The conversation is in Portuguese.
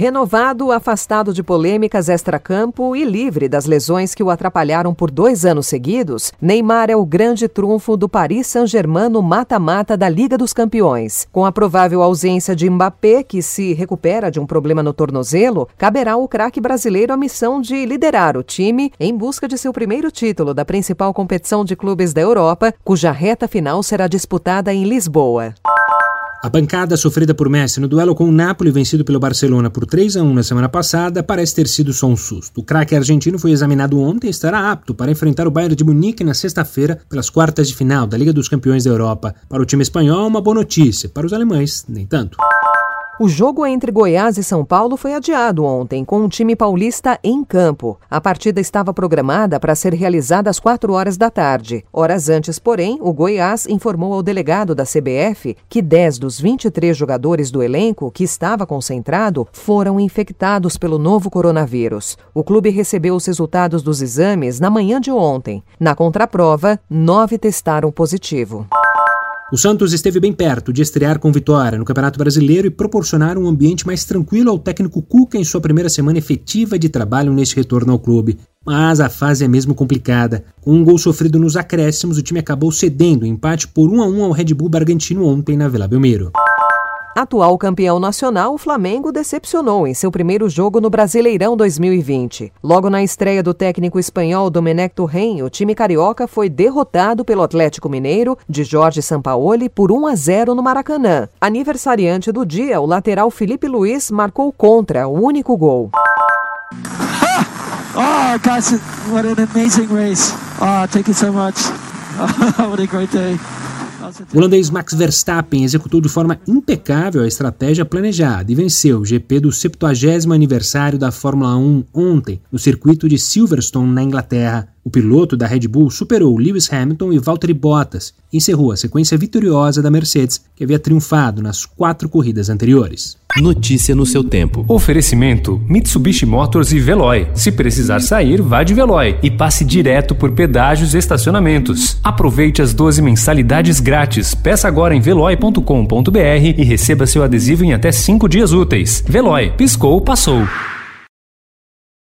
Renovado, afastado de polêmicas extracampo e livre das lesões que o atrapalharam por dois anos seguidos, Neymar é o grande trunfo do Paris Saint-Germain no mata-mata da Liga dos Campeões. Com a provável ausência de Mbappé, que se recupera de um problema no tornozelo, caberá ao craque brasileiro a missão de liderar o time em busca de seu primeiro título da principal competição de clubes da Europa, cuja reta final será disputada em Lisboa. A bancada sofrida por Messi no duelo com o Napoli, vencido pelo Barcelona por 3 a 1 na semana passada, parece ter sido só um susto. O craque argentino foi examinado ontem e estará apto para enfrentar o Bayern de Munique na sexta-feira pelas quartas de final da Liga dos Campeões da Europa. Para o time espanhol, uma boa notícia, para os alemães, nem tanto. O jogo entre Goiás e São Paulo foi adiado ontem, com o time paulista em campo. A partida estava programada para ser realizada às 4 horas da tarde. Horas antes, porém, o Goiás informou ao delegado da CBF que 10 dos 23 jogadores do elenco que estava concentrado foram infectados pelo novo coronavírus. O clube recebeu os resultados dos exames na manhã de ontem. Na contraprova, nove testaram positivo. O Santos esteve bem perto de estrear com vitória no Campeonato Brasileiro e proporcionar um ambiente mais tranquilo ao técnico Cuca em sua primeira semana efetiva de trabalho neste retorno ao clube. Mas a fase é mesmo complicada. Com um gol sofrido nos acréscimos, o time acabou cedendo o empate por 1 a 1 ao Red Bull Bragantino ontem na Vila Belmiro. Atual campeão nacional, o Flamengo decepcionou em seu primeiro jogo no Brasileirão 2020. Logo na estreia do técnico espanhol Domenech Torren, o time carioca foi derrotado pelo Atlético Mineiro de Jorge Sampaoli por 1 a 0 no Maracanã. Aniversariante do dia, o lateral Felipe Luiz marcou contra o único gol. Oh, guys, what an amazing race. Oh, thank you so much. Oh, what a great day. O holandês Max Verstappen executou de forma impecável a estratégia planejada e venceu o GP do 70 aniversário da Fórmula 1 ontem, no circuito de Silverstone, na Inglaterra. O piloto da Red Bull superou Lewis Hamilton e Valtteri Bottas e encerrou a sequência vitoriosa da Mercedes, que havia triunfado nas quatro corridas anteriores. Notícia no seu tempo. Oferecimento: Mitsubishi Motors e Veloy. Se precisar sair, vá de Veloy e passe direto por pedágios e estacionamentos. Aproveite as 12 mensalidades grátis. Peça agora em veloy.com.br e receba seu adesivo em até 5 dias úteis. Veloy, piscou, passou.